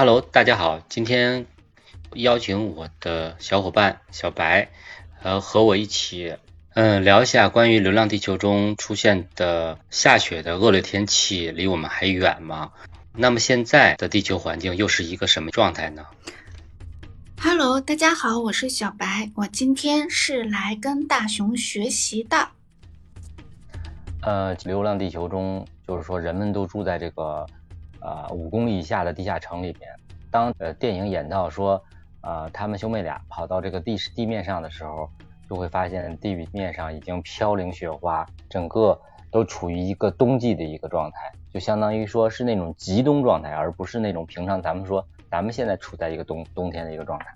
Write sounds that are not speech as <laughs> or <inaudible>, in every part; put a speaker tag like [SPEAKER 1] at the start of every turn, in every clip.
[SPEAKER 1] Hello，大家好，今天邀请我的小伙伴小白，呃，和我一起，嗯，聊一下关于《流浪地球》中出现的下雪的恶劣天气，离我们还远吗？那么现在的地球环境又是一个什么状态呢
[SPEAKER 2] ？Hello，大家好，我是小白，我今天是来跟大熊学习的。
[SPEAKER 3] 呃，《流浪地球》中就是说，人们都住在这个。呃，五公里以下的地下城里边，当呃电影演到说，呃，他们兄妹俩跑到这个地地面上的时候，就会发现地面上已经飘零雪花，整个都处于一个冬季的一个状态，就相当于说是那种极冬状态，而不是那种平常咱们说咱们现在处在一个冬冬天的一个状态，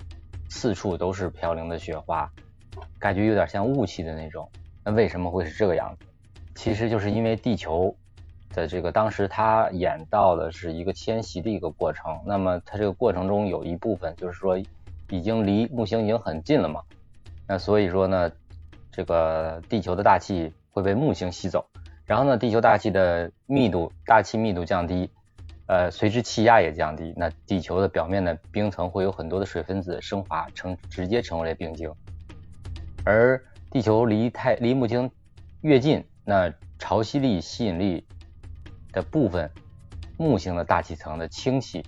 [SPEAKER 3] 四处都是飘零的雪花，感觉有点像雾气的那种。那为什么会是这个样子？其实就是因为地球。在这个当时，他演到的是一个迁徙的一个过程。那么，他这个过程中有一部分就是说，已经离木星已经很近了嘛。那所以说呢，这个地球的大气会被木星吸走，然后呢，地球大气的密度、大气密度降低，呃，随之气压也降低。那地球的表面的冰层会有很多的水分子升华成，直接成为了冰晶。而地球离太离木星越近，那潮汐力、吸引力。的部分木星的大气层的氢气，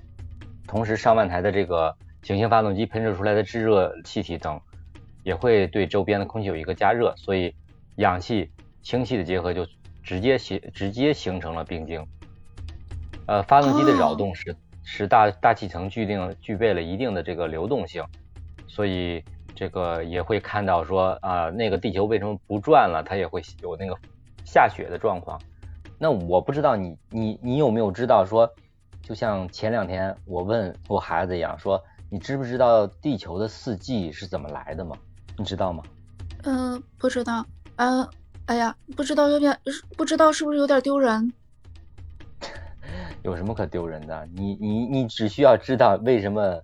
[SPEAKER 3] 同时上万台的这个行星发动机喷射出来的炙热气体等，也会对周边的空气有一个加热，所以氧气氢气的结合就直接形直接形成了冰晶。呃，发动机的扰动使使大大气层具定具备了一定的这个流动性，所以这个也会看到说啊，那个地球为什么不转了，它也会有那个下雪的状况。那我不知道你你你有没有知道说，就像前两天我问我孩子一样，说你知不知道地球的四季是怎么来的吗？你知道吗？
[SPEAKER 2] 嗯，不知道。嗯，哎呀，不知道有点不知道是不是有点丢人？
[SPEAKER 3] 有什么可丢人的？你你你只需要知道为什么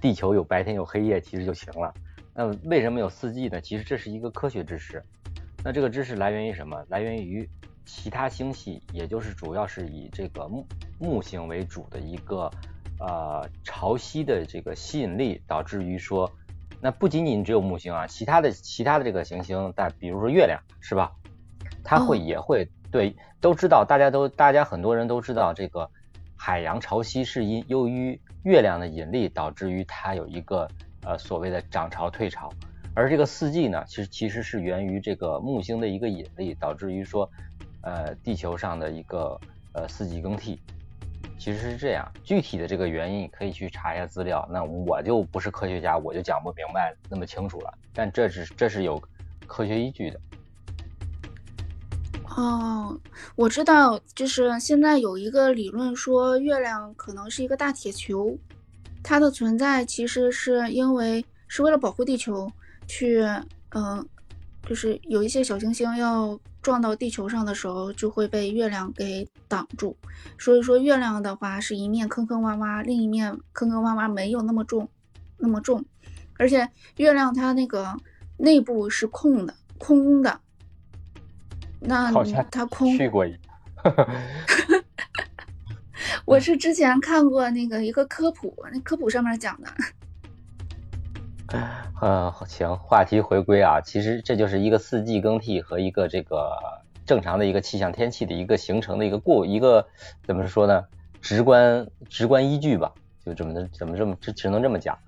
[SPEAKER 3] 地球有白天有黑夜，其实就行了。那为什么有四季呢？其实这是一个科学知识。那这个知识来源于什么？来源于。其他星系，也就是主要是以这个木木星为主的一个呃潮汐的这个吸引力，导致于说，那不仅仅只有木星啊，其他的其他的这个行星，但比如说月亮，是吧？它会也会对，都知道，大家都大家很多人都知道，这个海洋潮汐是因由于月亮的引力导致于它有一个呃所谓的涨潮退潮，而这个四季呢，其实其实是源于这个木星的一个引力，导致于说。呃，地球上的一个呃四季更替，其实是这样。具体的这个原因可以去查一下资料。那我就不是科学家，我就讲不明白那么清楚了。但这是这是有科学依据的。
[SPEAKER 2] 哦，我知道，就是现在有一个理论说，月亮可能是一个大铁球，它的存在其实是因为是为了保护地球，去嗯，就是有一些小行星要。撞到地球上的时候，就会被月亮给挡住。所以说，月亮的话是一面坑坑洼洼，另一面坑坑洼洼没有那么重，那么重。而且月亮它那个内部是空的，空的。那它空
[SPEAKER 3] 去过一。<laughs>
[SPEAKER 2] 我是之前看过那个一个科普，那科普上面讲的。
[SPEAKER 3] 嗯，行，话题回归啊，其实这就是一个四季更替和一个这个正常的一个气象天气的一个形成的一个过一个怎么说呢？直观直观依据吧，就这么的怎么这么只只能这么讲。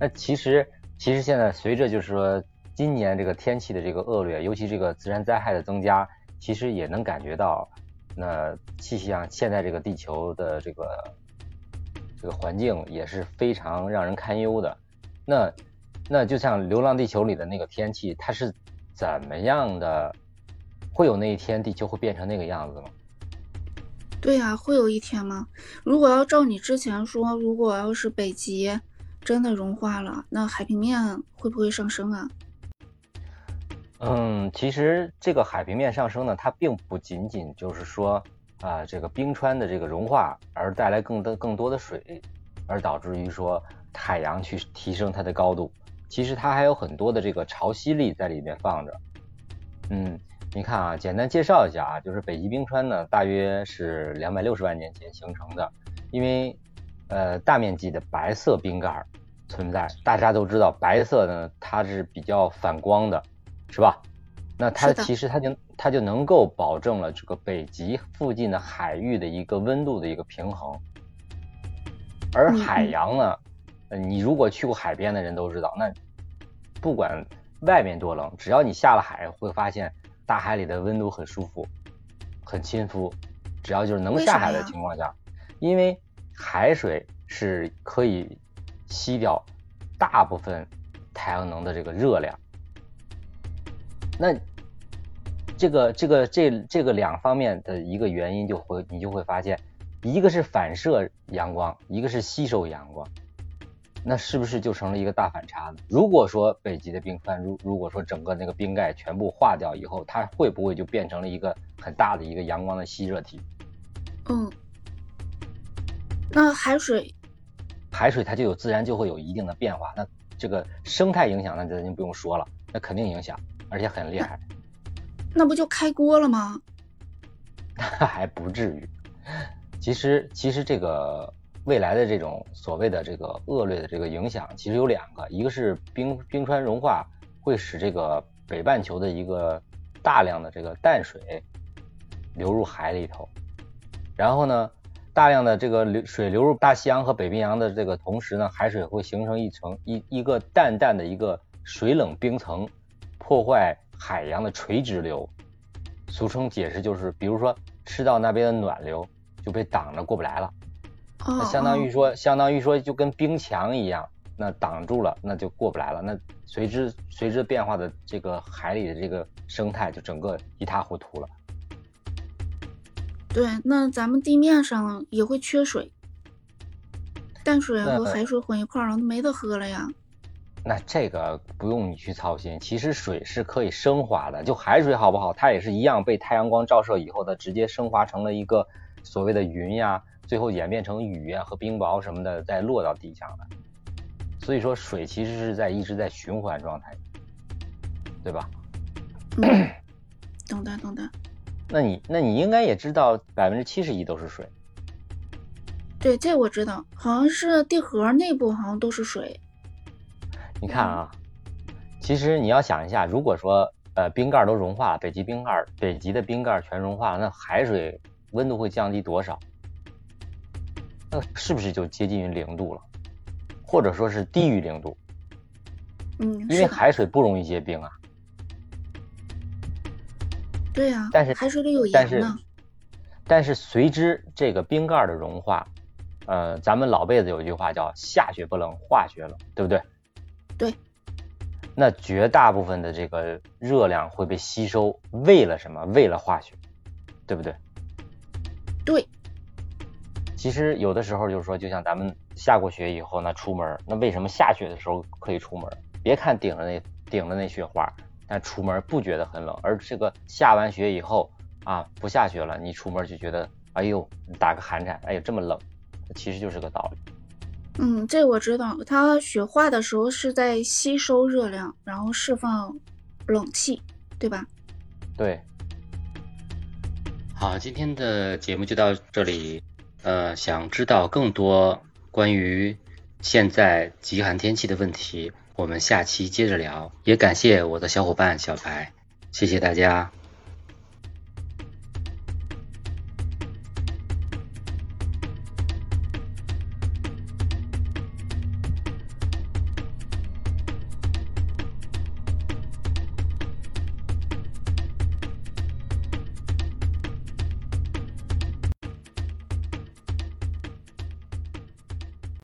[SPEAKER 3] 那其实其实现在随着就是说今年这个天气的这个恶劣，尤其这个自然灾害的增加，其实也能感觉到那气象现在这个地球的这个这个环境也是非常让人堪忧的。那那就像《流浪地球》里的那个天气，它是怎么样的？会有那一天地球会变成那个样子吗？
[SPEAKER 2] 对呀，会有一天吗？如果要照你之前说，如果要是北极真的融化了，那海平面会不会上升啊？
[SPEAKER 3] 嗯，其实这个海平面上升呢，它并不仅仅就是说啊，这个冰川的这个融化而带来更多更多的水，而导致于说海洋去提升它的高度。其实它还有很多的这个潮汐力在里面放着，嗯，你看啊，简单介绍一下啊，就是北极冰川呢，大约是两百六十万年前形成的，因为呃大面积的白色冰盖存在。大家都知道，白色呢它是比较反光的，是吧？那它其实它就它就能够保证了这个北极附近的海域的一个温度的一个平衡。而海洋呢，你如果去过海边的人都知道，那不管外面多冷，只要你下了海，会发现大海里的温度很舒服，很亲肤。只要就是能下海的情况下，因为海水是可以吸掉大部分太阳能的这个热量。那这个这个这这个两方面的一个原因，就会你就会发现，一个是反射阳光，一个是吸收阳光。那是不是就成了一个大反差呢？如果说北极的冰川，如如果说整个那个冰盖全部化掉以后，它会不会就变成了一个很大的一个阳光的吸热体？
[SPEAKER 2] 嗯，那海水，
[SPEAKER 3] 海水它就有自然就会有一定的变化。那这个生态影响，那咱就不用说了，那肯定影响，而且很厉害。
[SPEAKER 2] 那不就开锅了吗？
[SPEAKER 3] 那 <laughs> 还不至于。其实，其实这个。未来的这种所谓的这个恶劣的这个影响，其实有两个，一个是冰冰川融化会使这个北半球的一个大量的这个淡水流入海里头，然后呢，大量的这个流水流入大西洋和北冰洋的这个同时呢，海水会形成一层一一个淡淡的一个水冷冰层，破坏海洋的垂直流，俗称解释就是，比如说赤道那边的暖流就被挡着过不来了。那相当于说，相当于说就跟冰墙一样，那挡住了，那就过不来了。那随之随之变化的这个海里的这个生态就整个一塌糊涂了。
[SPEAKER 2] 对，那咱们地面上也会缺水，淡水和海水混一块儿了，没得喝了呀。
[SPEAKER 3] 那这个不用你去操心，其实水是可以升华的，就海水好不好，它也是一样被太阳光照射以后，它直接升华成了一个所谓的云呀。最后演变成雨啊和冰雹什么的，再落到地上的。所以说，水其实是在一直在循环状态，对吧？
[SPEAKER 2] 懂的，懂的。
[SPEAKER 3] 那你那你应该也知道，百分之七十一都是水。
[SPEAKER 2] 对，这我知道，好像是地核内部好像都是水。
[SPEAKER 3] 你看啊，其实你要想一下，如果说呃冰盖都融化了，北极冰盖北极的冰盖全融化了，那海水温度会降低多少？那是不是就接近于零度了，或者说是低于零度？
[SPEAKER 2] 嗯，
[SPEAKER 3] 因为海水不容易结冰啊。
[SPEAKER 2] 对呀，
[SPEAKER 3] 但是
[SPEAKER 2] 海水里有盐呢。
[SPEAKER 3] 但是随之这个冰盖的融化，呃，咱们老辈子有句话叫“下雪不冷，化雪冷”，对不对？
[SPEAKER 2] 对。
[SPEAKER 3] 那绝大部分的这个热量会被吸收，为了什么？为了化雪，对不对？
[SPEAKER 2] 对。
[SPEAKER 3] 其实有的时候就是说，就像咱们下过雪以后，呢出门，那为什么下雪的时候可以出门？别看顶着那顶着那雪花，但出门不觉得很冷。而这个下完雪以后啊，不下雪了，你出门就觉得，哎呦，打个寒颤，哎呦这么冷，其实就是个道理。
[SPEAKER 2] 嗯，这我知道，它雪化的时候是在吸收热量，然后释放冷气，对吧？
[SPEAKER 3] 对。
[SPEAKER 1] 好，今天的节目就到这里。呃，想知道更多关于现在极寒天气的问题，我们下期接着聊。也感谢我的小伙伴小白，谢谢大家。